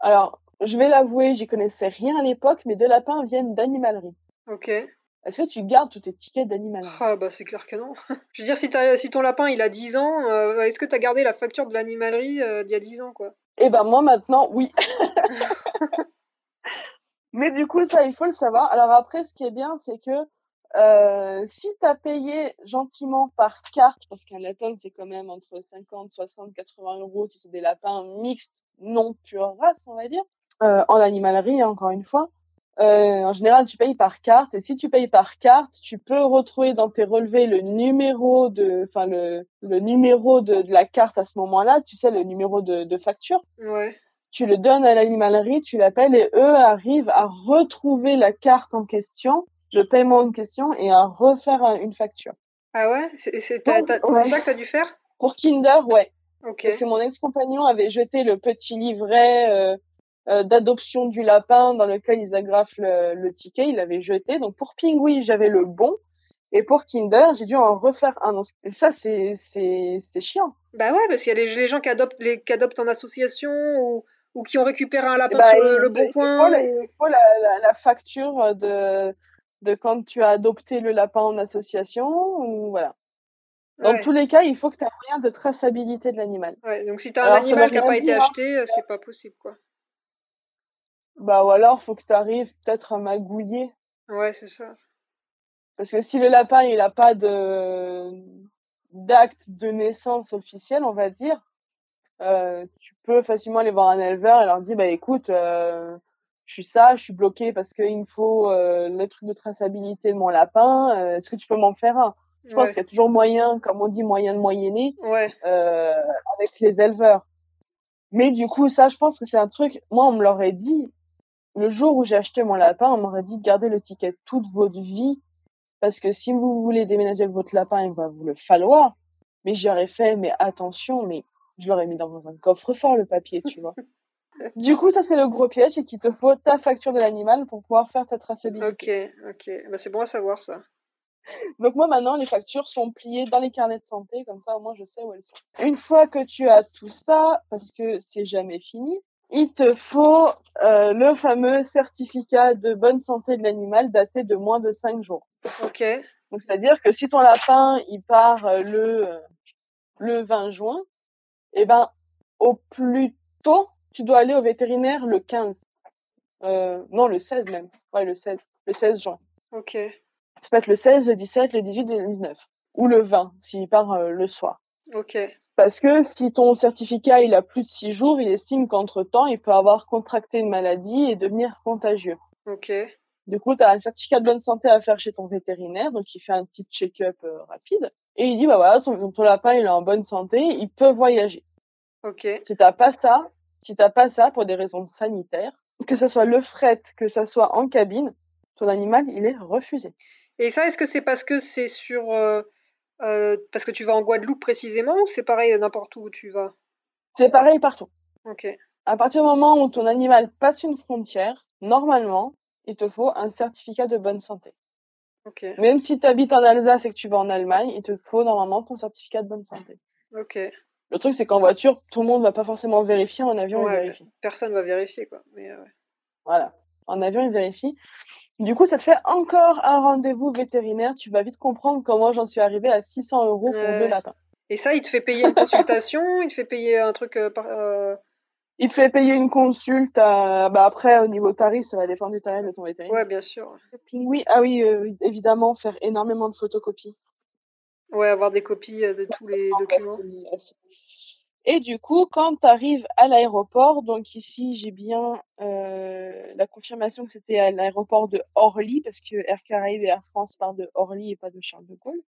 Alors, je vais l'avouer, j'y connaissais rien à l'époque, mais deux lapins viennent d'animalerie. Ok. Est-ce que tu gardes tous tes tickets d'animalerie? Ah bah c'est clair que non. Je veux dire, si, ton lapin il a 10 ans, euh, est-ce que t'as gardé la facture de l'animalerie euh, d'il y a 10 ans quoi? Eh ben moi maintenant, oui. Mais du coup, ça, il faut le savoir. Alors après, ce qui est bien, c'est que euh, si tu as payé gentiment par carte, parce qu'un lapin, c'est quand même entre 50, 60, 80 euros si c'est des lapins mixtes, non pure race, on va dire, euh, en animalerie, encore une fois. Euh, en général, tu payes par carte, et si tu payes par carte, tu peux retrouver dans tes relevés le numéro de, enfin le, le numéro de, de la carte à ce moment-là. Tu sais, le numéro de, de facture Ouais. tu le donnes à l'animalerie, tu l'appelles et eux arrivent à retrouver la carte en question, le paiement en question et à refaire un- une facture. Ah ouais? C'est ça que t'as dû faire? Pour Kinder, ouais, Ok. parce que mon ex-compagnon avait jeté le petit livret euh, euh, d'adoption du lapin dans lequel ils agrafent le, le ticket, il l'avait jeté. Donc pour Pingui, j'avais le bon. Et pour Kinder, j'ai dû en refaire un. Et ça, c'est chiant. Bah ouais, parce qu'il y a les, les gens qui adoptent, les, qui adoptent en association ou, ou qui ont récupéré un lapin Bah, sur le, bon il coin. faut la- ou- il faut la, la, la facture de, de quand tu as adopté le lapin en association ou voilà. Dans Ouais. tous les cas, il faut que tu aies un moyen de traçabilité de l'animal. Ouais, donc si un Alors, ça veut animal qui n'a pas été dire, hein. acheté, euh, c'est pas possible quoi. Bah ou alors faut que tu arrives peut-être à magouiller Ouais, c'est ça. parce que si le lapin il a pas de d'acte de naissance officiel, on va dire, euh, tu peux facilement aller voir un éleveur et leur dire bah écoute, euh, je suis ça, je suis bloqué parce qu'il me faut euh, le truc de traçabilité de mon lapin. euh, Est-ce que tu peux m'en faire un? Je pense qu'il y a toujours moyen, comme on dit, moyen de moyenner Ouais. euh, avec les éleveurs. Mais du coup, ça, je pense que c'est un truc. Moi, on me l'aurait dit le jour où j'ai acheté mon lapin, on m'aurait dit gardez le ticket toute votre vie parce que si vous voulez déménager avec votre lapin, il va vous le falloir. Mais j'aurais fait, mais attention, mais je l'aurais mis dans un coffre-fort le papier, tu vois. Du coup, ça c'est le gros piège et qu'il te faut ta facture de l'animal pour pouvoir faire ta traçabilité. Ok, ok. Bah, c'est bon à savoir ça. Donc moi maintenant, les factures sont pliées dans les carnets de santé, comme ça au moins je sais où elles sont. Une fois que tu as tout ça, parce que c'est jamais fini, il te faut euh, le fameux certificat de bonne santé de l'animal daté de moins de 5 jours. Ok. Donc c'est-à-dire que si ton lapin il part euh, le euh, le 20 juin, eh ben au plus tôt tu dois aller au vétérinaire le 15. Euh, non le 16 même. Ouais le 16. Le 16 juin. Ok. Ça peut être le 16, le 17, le 18, le 19. Ou le 20, s'il part euh, le soir. Ok. Parce que si ton certificat il a plus de 6 jours, il estime qu'entre-temps, il peut avoir contracté une maladie et devenir contagieux. Ok. Du coup, tu as un certificat de bonne santé à faire chez ton vétérinaire, donc il fait un petit check-up euh, rapide. Et il dit, bah voilà, ton, ton lapin il est en bonne santé, il peut voyager. Ok. Si t'as pas ça, si t'as pas ça pour des raisons sanitaires, que ça soit le fret, que ça soit en cabine, ton animal il est refusé. Et ça, est-ce que c'est parce que c'est sur. euh, euh, parce que tu vas en Guadeloupe précisément ou c'est pareil n'importe où tu vas? C'est pareil partout. Ok. À partir du moment où ton animal passe une frontière, normalement, il te faut un certificat de bonne santé. Ok. Même si tu habites en Alsace et que tu vas en Allemagne, il te faut normalement ton certificat de bonne santé. Ok. Le truc, c'est qu'en voiture, tout le monde va pas forcément vérifier. En avion, il vérifie. Personne va vérifier quoi. Mais euh, ouais. Voilà. En avion, il vérifie. Du coup, ça te fait encore un rendez-vous vétérinaire. Tu vas vite comprendre comment j'en suis arrivée à 600 euros pour deux lapins. Et ça, il te fait payer une consultation, il te fait payer un truc euh, par. euh, Il te fait payer une consulte. à- Bah après, au niveau tarif, ça va dépendre du tarif de ton vétérinaire. Ouais, bien sûr. Oui, ah oui, euh, évidemment, faire énormément de photocopies. Ouais, avoir des copies euh, de tous les documents. Et du coup, quand tu arrives à l'aéroport, donc ici j'ai bien euh, la confirmation que c'était à l'aéroport de Orly, parce que Air Caraïbes et Air France partent de Orly et pas de Charles de Gaulle.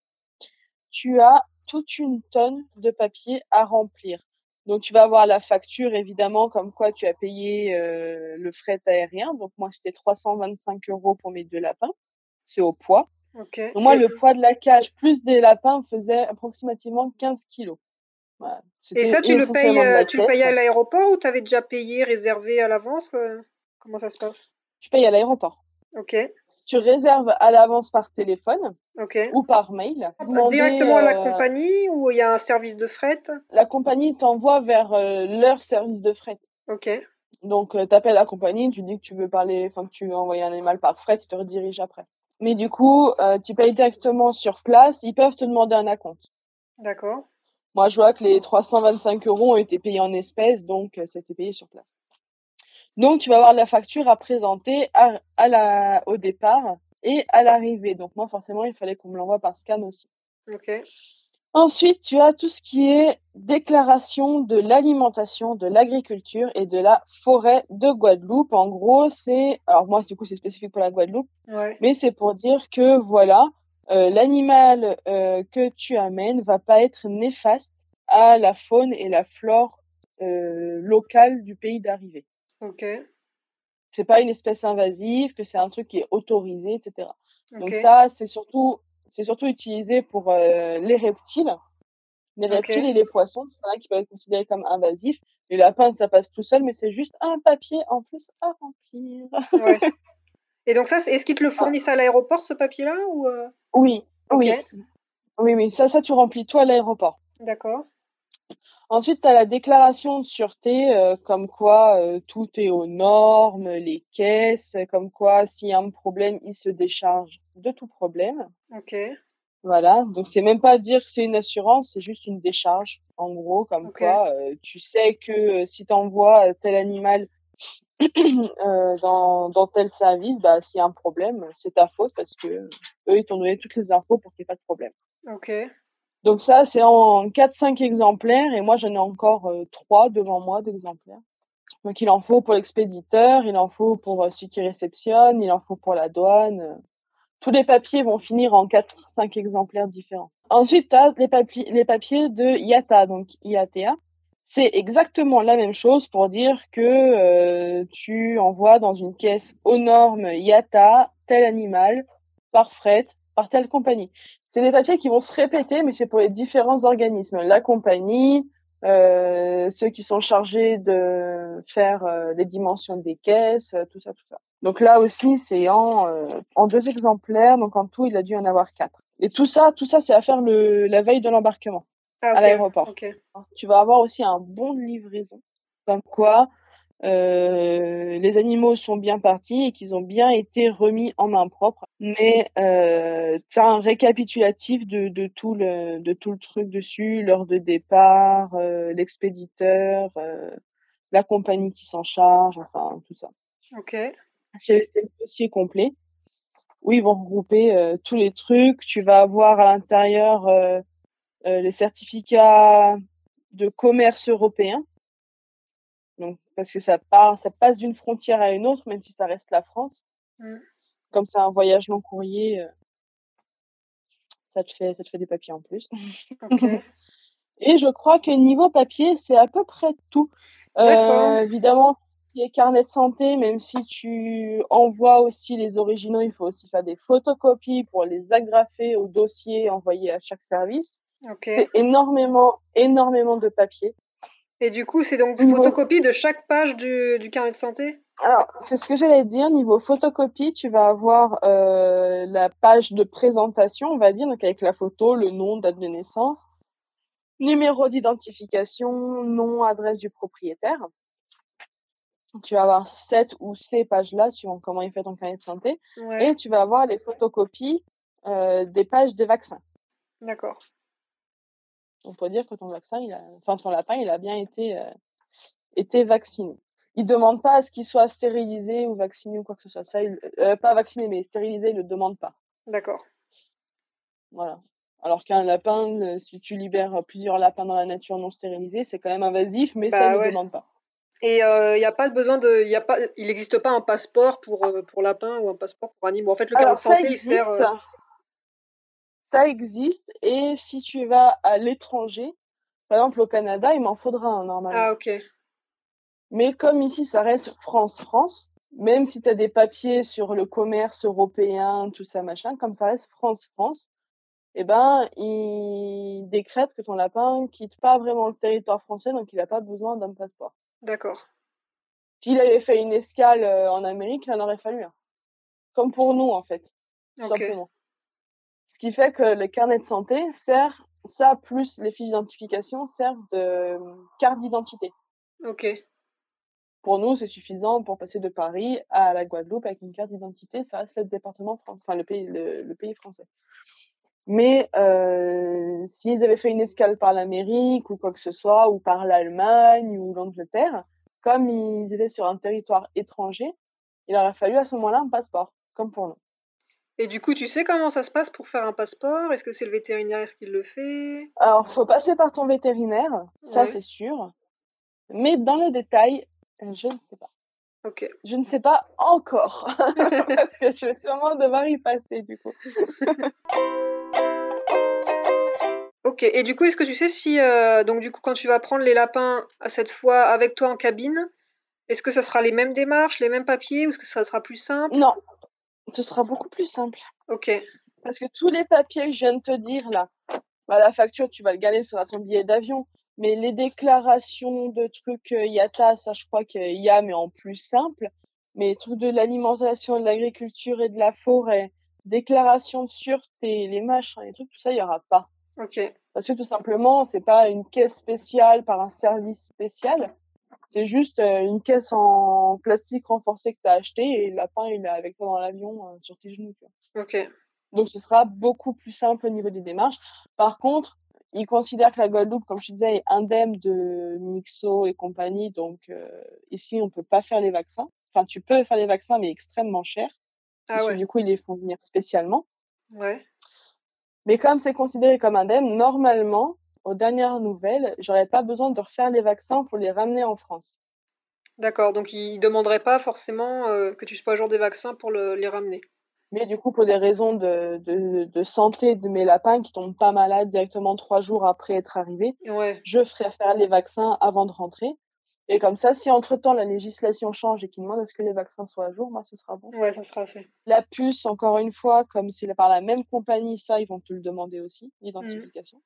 Tu as toute une tonne de papier à remplir. Donc tu vas avoir la facture évidemment comme quoi tu as payé euh, le fret aérien. Donc moi c'était 325 euros pour mes deux lapins. C'est au poids. Ok. Donc, moi et, le poids de la cage plus des lapins faisait approximativement 15 kilos. Voilà. et ça, tu le payes, euh, tu le payes à l'aéroport ou t'avais déjà payé, réservé à l'avance? euh, Comment ça se passe? Tu payes à l'aéroport. Ok, Tu réserves à l'avance par téléphone ou par mail. Demander, Directement à la euh, compagnie ou il y a un service de fret? la compagnie t'envoie vers euh, leur service de fret. Ok, Donc, tu appelles la compagnie, tu dis que tu veux parler, enfin que tu veux envoyer un animal par fret, ils te redirigent après. Mais du coup, euh, tu payes directement sur place, ils peuvent te demander un acompte. d'accord. Moi, je vois que les 325 euros ont été payés en espèces, donc euh, ça a été payé sur place. Donc, tu vas avoir la facture à présenter à, à la, au départ et à l'arrivée. Donc, moi, forcément, il fallait qu'on me l'envoie par scan aussi. Ok, Ensuite, tu as tout ce qui est déclaration de l'alimentation, de l'agriculture et de la forêt de Guadeloupe. En gros, c'est, alors moi, du coup, c'est spécifique pour la Guadeloupe, ouais. mais c'est pour dire que voilà, euh, l'animal euh, que tu amènes va pas être néfaste à la faune et la flore euh, locale du pays d'arrivée. Ok, C'est pas une espèce invasive, que c'est un truc qui est autorisé, etc. Donc ça, c'est surtout, c'est surtout utilisé pour euh, les reptiles. Les reptiles et les poissons, c'est un qui peut être considéré comme invasif. Les lapins, ça passe tout seul, mais c'est juste un papier en plus à remplir. Ouais. Et donc ça, est-ce qu'ils te le Ah, fournissent à l'aéroport, ce papier-là, ou euh, oui, oui, oui, oui. Ça, ça, tu remplis toi à l'aéroport. d'accord. Ensuite, tu as la déclaration de sûreté, euh, comme quoi euh, tout est aux normes, les caisses, comme quoi s'il y a un problème, ils se déchargent de tout problème. Ok, Voilà, donc c'est même pas dire que c'est une assurance, c'est juste une décharge. En gros, comme quoi euh, tu sais que si tu envoies tel animal dans, dans tel service, bah s'il y a un problème, c'est ta faute parce que eux ils t'ont donné toutes les infos pour qu'il n'y ait pas de problème. ok, Donc ça, c'est en 4-5 exemplaires et moi j'en ai encore euh, 3 devant moi d'exemplaires. Donc il en faut pour l'expéditeur, il en faut pour euh, celui qui réceptionne, il en faut pour la douane. euh. Tous les papiers vont finir en 4-5 exemplaires différents. Ensuite, tu as les, papiers, de IATA, donc IATA. C'est exactement la même chose pour dire que tu envoies dans une caisse aux normes IATA tel animal par fret, par telle compagnie. C'est des papiers qui vont se répéter, mais c'est pour les différents organismes. La compagnie, euh, ceux qui sont chargés de faire euh, les dimensions des caisses, euh, tout ça, tout ça. Donc là aussi, c'est en, euh, en deux exemplaires, donc en tout, il a dû en avoir quatre. Et tout ça, tout ça, c'est à faire le, la veille de l'embarquement Ah, à l'aéroport. Tu vas avoir aussi un bon de livraison, comme quoi euh, les animaux sont bien partis et qu'ils ont bien été remis en main propre. Mais euh, tu as un récapitulatif de, de, tout le, de tout le truc dessus, l'heure de départ, euh, l'expéditeur, euh, la compagnie qui s'en charge, enfin tout ça. ok, C'est le dossier complet où ils vont regrouper euh, tous les trucs. Tu vas avoir à l'intérieur euh, euh, les certificats de commerce européen. Parce que ça part, ça passe d'une frontière à une autre, même si ça reste la France. Mm. Comme c'est un voyage long courrier, euh, ça te fait, ça te fait des papiers en plus. Et je crois que niveau papier, c'est à peu près tout. Euh, évidemment, les carnets de santé, même si tu envoies aussi les originaux, il faut aussi faire des photocopies pour les agrafer au dossier envoyé à chaque service. C'est énormément, énormément de papier. Et du coup, c'est donc Niveau- photocopie de chaque page du, du carnet de santé? Alors, c'est ce que j'allais dire. Niveau photocopie, tu vas avoir euh, la page de présentation, on va dire, donc avec la photo, le nom, date de naissance, numéro d'identification, nom, adresse du propriétaire. Tu vas avoir cette ou ces pages-là, suivant comment il fait ton carnet de santé. Ouais, Et tu vas avoir les photocopies euh, des pages des vaccins. d'accord. On peut dire que ton vaccin, il a, enfin ton lapin, il a bien été, euh, été vacciné. Il demande pas à ce qu'il soit stérilisé ou vacciné ou quoi que ce soit. Ça, il, euh, pas vacciné, mais stérilisé, il le demande pas. D'accord. Voilà. Alors qu'un lapin, euh, si tu libères plusieurs lapins dans la nature non stérilisés, c'est quand même invasif, mais ça, Bah ouais. le demande pas. Et euh, il n'y a pas besoin de, y a pas, il n'existe pas un passeport pour euh, pour lapin ou un passeport pour animaux. En fait, le carnet de santé, ça il existe. sert. Ça existe. Et si tu vas à l'étranger, par exemple au Canada, il m'en faudra un normalement. Ah ok. Mais comme ici, ça reste France-France, même si tu as des papiers sur le commerce européen, tout ça, machin, comme ça reste France-France, eh ben, il décrète que ton lapin quitte pas vraiment le territoire français, donc il n'a pas besoin d'un passeport. D'accord. S'il avait fait une escale euh, en Amérique, il en aurait fallu un. Comme pour nous, en fait, tout simplement. Ce qui fait que le carnet de santé sert, ça plus les fiches d'identification servent de carte d'identité. Ok. Pour nous, c'est suffisant pour passer de Paris à la Guadeloupe avec une carte d'identité. Ça reste le département français, enfin le pays, le, le pays français. Mais euh, s'ils avaient fait une escale par l'Amérique ou quoi que ce soit, ou par l'Allemagne ou l'Angleterre, comme ils étaient sur un territoire étranger, il aurait fallu à ce moment-là un passeport, comme pour nous. Et du coup, tu sais comment ça se passe pour faire un passeport? Est-ce que c'est le vétérinaire qui le fait? Alors, faut passer par ton vétérinaire, ça Ouais. c'est sûr. Mais dans les détails, je ne sais pas. Ok. Je ne sais pas encore, parce que je vais sûrement devoir y passer du coup. Ok. Et du coup, est-ce que tu sais si euh, donc du coup, quand tu vas prendre les lapins à cette fois avec toi en cabine, est-ce que ça sera les mêmes démarches, les mêmes papiers, ou est-ce que ça sera plus simple? Non, ce sera beaucoup plus simple. Ok. Parce que tous les papiers que je viens de te dire là, bah, la facture, tu vas le gagner, ça sera ton billet d'avion. Mais les déclarations de trucs euh, IATA, ça je crois qu'il y a, mais en plus simple. Mais les trucs de l'alimentation, de l'agriculture et de la forêt, déclaration de sûreté, les machins, les trucs, tout ça, il y aura pas. Ok. Parce que tout simplement, c'est pas une caisse spéciale par un service spécial. C'est juste euh, une caisse en plastique renforcé que tu as acheté et le lapin, il est avec toi dans l'avion euh, sur tes genoux. Ok. Donc ce sera beaucoup plus simple au niveau des démarches. Par contre, ils considèrent que la Guadeloupe, comme je te disais, est indemne de Mixo et compagnie. Donc euh, ici, on peut pas faire les vaccins. Enfin, tu peux faire les vaccins, mais extrêmement cher. Ah parce que ouais. du coup, ils les font venir spécialement. Ouais. Mais comme c'est considéré comme indemne, normalement, aux dernières nouvelles, j'aurais pas besoin de refaire les vaccins pour les ramener en France. D'accord. Donc ils demanderaient pas forcément euh, que tu sois à jour des vaccins pour le- les ramener. Mais du coup, pour des raisons de, de, de santé de mes lapins qui tombent pas malades directement trois jours après être arrivés, Ouais. je ferai faire les vaccins avant de rentrer. Et comme ça, si entre-temps la législation change et qu'ils demandent à ce que les vaccins soient à jour, moi, ce sera bon. Ouais, ça sera fait. La puce, encore une fois, comme c'est par la même compagnie, ça, ils vont te le demander aussi, l'identification.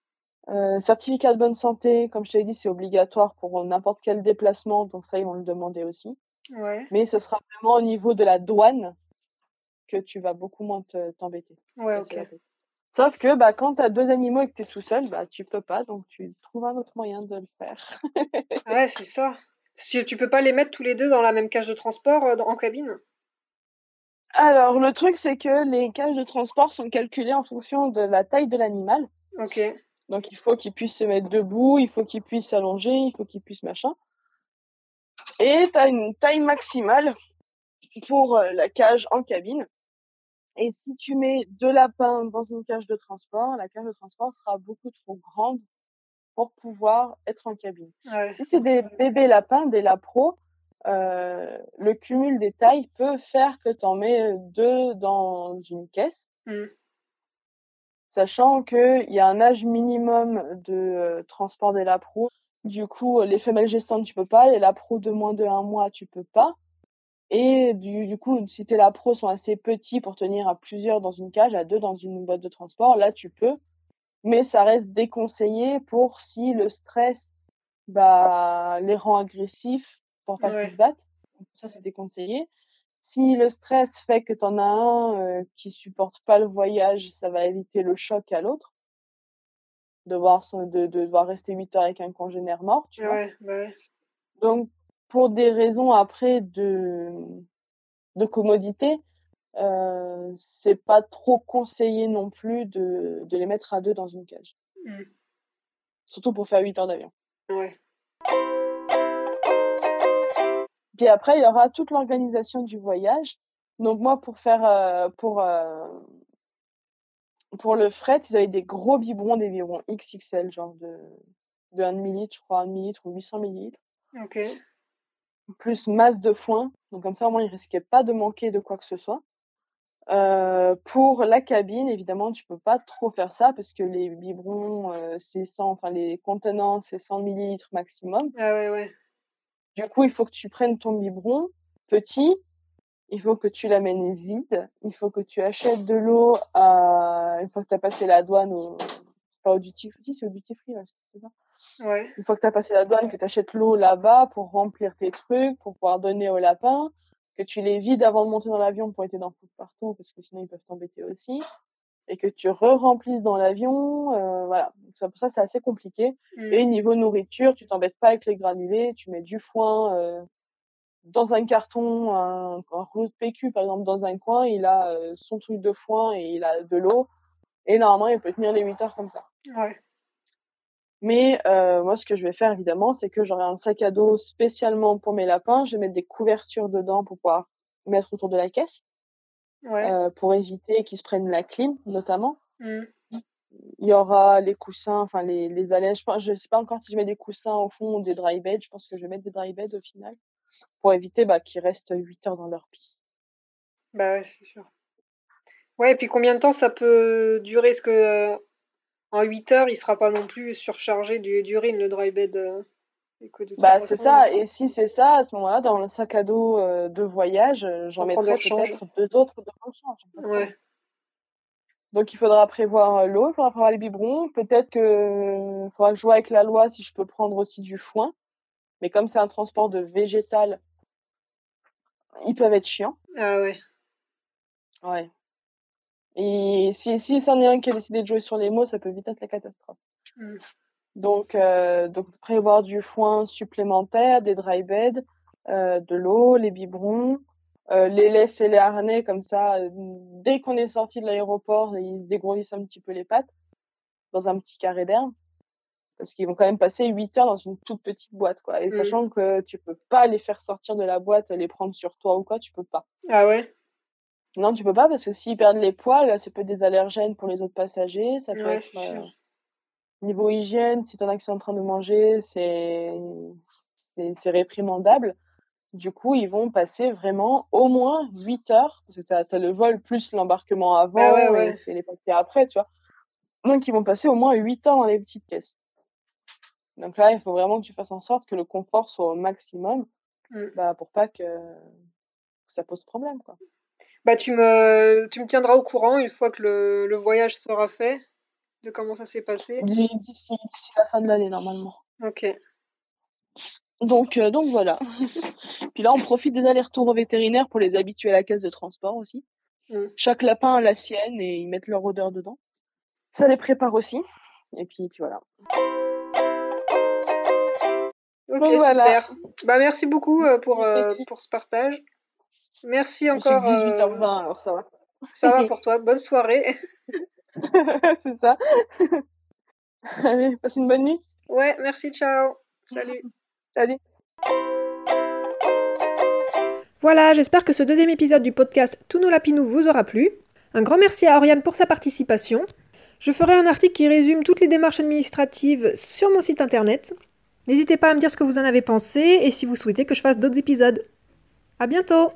Euh, certificat de bonne santé, comme je t'ai dit, c'est obligatoire pour n'importe quel déplacement, donc ça, ils vont le demander aussi. Ouais. Mais ce sera vraiment au niveau de la douane que tu vas beaucoup moins te- t'embêter. Ouais. Sauf que bah, quand tu as deux animaux et que tu es tout seul, bah, tu peux pas, donc tu trouves un autre moyen de le faire. Ouais, c'est ça. Tu, tu peux pas les mettre tous les deux dans la même cage de transport euh, en cabine? Alors, le truc, c'est que les cages de transport sont calculées en fonction de la taille de l'animal. Ok. Donc, il faut qu'il puisse se mettre debout, il faut qu'il puisse s'allonger, il faut qu'il puisse machin. Et tu as une taille maximale pour euh, la cage en cabine. Et si tu mets deux lapins dans une cage de transport, la cage de transport sera beaucoup trop grande pour pouvoir être en cabine. Ouais. Si c'est des bébés lapins, des lapros, euh, le cumul des tailles peut faire que tu en mets deux dans une caisse, Hmm. Sachant qu'il y a un âge minimum de euh, transport des lapros. Du coup, les femelles gestantes, tu peux pas. Les lapros de moins de un mois, tu peux pas. Et du, du coup, si tes lapros sont assez petits pour tenir à plusieurs dans une cage, à deux dans une boîte de transport, là, tu peux. Mais ça reste déconseillé pour si le stress bah, les rend agressifs pour pas Ouais. qu'ils se battent. Ça, c'est déconseillé. Si le stress fait que t'en as un euh, qui supporte pas le voyage, ça va éviter le choc à l'autre. De, voir son, de, de devoir rester 8 heures avec un congénère mort, tu vois. Ouais, bah ouais. Donc, pour des raisons après de, de commodité, euh, c'est pas trop conseillé non plus de, de les mettre à deux dans une cage. Mm. Surtout pour faire 8 heures d'avion. Ouais. Puis après, il y aura toute l'organisation du voyage. Donc moi, pour faire, euh, pour, euh, pour le fret, ils avaient des gros biberons, des biberons XXL, genre de, de 1 ml, je crois, 1 ml ou 800 ml. Ok. plus masse de foin. Donc comme ça, au moins, il risquait pas de manquer de quoi que ce soit. Euh, pour la cabine, évidemment, tu peux pas trop faire ça parce que les biberons, euh, c'est 100, enfin les contenants, c'est 100 millilitres maximum. Ah ouais, ouais. Du coup, il faut que tu prennes ton biberon petit, il faut que tu l'amènes vide, il faut que tu achètes de l'eau à... une fois que tu as passé la douane au... Pas au duty free, c'est au duty free, ça. Ouais. Une fois que tu as passé la douane, que tu achètes l'eau là-bas pour remplir tes trucs, pour pouvoir donner au lapin, que tu les vides avant de monter dans l'avion pour éviter d'en foutre partout, parce que sinon ils peuvent t'embêter aussi, et que tu re-remplisses dans l'avion, euh, voilà. Donc ça, ça c'est assez compliqué. Mm. Et niveau nourriture, tu t'embêtes pas avec les granulés, tu mets du foin euh, dans un carton, un, un rouleau de PQ par exemple dans un coin, il a euh, son truc de foin et il a de l'eau, et normalement il peut tenir les 8 heures comme ça. Ouais. Mais euh, moi, ce que je vais faire évidemment, c'est que j'aurai un sac à dos spécialement pour mes lapins. Je vais mettre des couvertures dedans pour pouvoir mettre autour de la caisse, Ouais. euh, pour éviter qu'ils se prennent la clim, notamment. Mm. Il y aura les coussins, enfin les, les allèges. Je, je sais pas encore si je mets des coussins au fond ou des dry beds. Je pense que je vais mettre des dry beds au final pour éviter bah, qu'ils restent 8 heures dans leur pisse. Bah ouais, c'est sûr. Ouais, et puis combien de temps ça peut durer? Est-ce que euh, en 8 heures, il sera pas non plus surchargé du- d'urine, le dry bed euh, Bah c'est ça. Et si c'est ça, à ce moment-là, dans le sac à dos euh, de voyage, euh, j'en mettrai peut-être deux autres de rechange. exactement. Ouais. Donc il faudra prévoir euh, l'eau, il faudra prévoir les biberons. Peut-être que faudra que je joue avec la loi si je peux prendre aussi du foin. Mais comme c'est un transport de végétal, ils peuvent être chiants. Ah ouais. Ouais. Et si, si c'en est un qui a décidé de jouer sur les mots, ça peut vite être la catastrophe. Mm. Donc, euh, donc prévoir du foin supplémentaire, des dry beds, euh, de l'eau, les biberons, euh, les laisses et les harnais comme ça. euh, Dès qu'on est sorti de l'aéroport, ils se dégourdissent un petit peu les pattes dans un petit carré d'herbe. Parce qu'ils vont quand même passer 8 heures dans une toute petite boîte, quoi. Et Mm. sachant que tu peux pas les faire sortir de la boîte, les prendre sur toi ou quoi, tu peux pas. Ah ouais? Non, tu peux pas parce que s'ils perdent les poils, ça peut être des allergènes pour les autres passagers. Ça peut Ouais, être euh, niveau hygiène, si t'en as qui sont en train de manger, c'est réprimandable. Du coup, ils vont passer vraiment au moins 8 heures parce que t'as as le vol plus l'embarquement avant Ah ouais, ouais. et c'est les papiers après, tu vois. Donc ils vont passer au moins 8 heures dans les petites caisses. Donc là, il faut vraiment que tu fasses en sorte que le confort soit au maximum, Mm. bah pour pas que, que ça pose problème, quoi. Bah tu me tu me tiendras au courant une fois que le, le voyage sera fait, de comment ça s'est passé. D'ici la fin de l'année, normalement. Ok. Donc, euh, donc voilà. Puis là, on profite des allers-retours au vétérinaire pour les habituer à la caisse de transport aussi. Mm. Chaque lapin a la sienne et ils mettent leur odeur dedans. Ça les prépare aussi. Et puis, puis voilà. Ok, Donc voilà. super. Bah merci beaucoup euh, pour, euh, pour ce partage. Merci encore. que 18h20, euh, alors ça va. ça va pour toi. Bonne soirée. C'est ça. Allez, passe une bonne nuit. Ouais, merci, ciao. Salut. Salut. Voilà, j'espère que ce deuxième épisode du podcast Tous nos lapinous vous aura plu. Un grand merci à Oriane pour sa participation. Je ferai un article qui résume toutes les démarches administratives sur mon site internet. N'hésitez pas à me dire ce que vous en avez pensé et si vous souhaitez que je fasse d'autres épisodes. À bientôt!